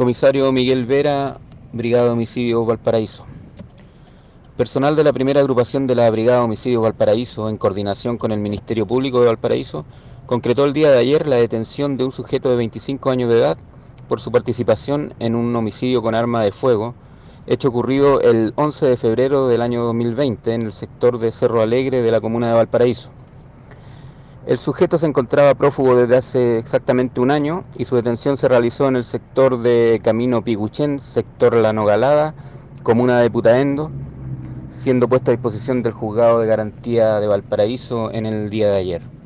Comisario Miguel Vera, Brigada de Homicidio Valparaíso. Personal de la primera agrupación de la Brigada de Homicidio Valparaíso, en coordinación con el Ministerio Público de Valparaíso, concretó el día de ayer la detención de un sujeto de 25 años de edad por su participación en un homicidio con arma de fuego, hecho ocurrido el 11 de febrero del año 2020 en el sector de Cerro Alegre de la comuna de Valparaíso. El sujeto se encontraba prófugo desde hace exactamente un año y su detención se realizó en el sector de Camino Piguchén, sector La Nogalada, comuna de Putaendo, siendo puesto a disposición del juzgado de garantía de Valparaíso en el día de ayer.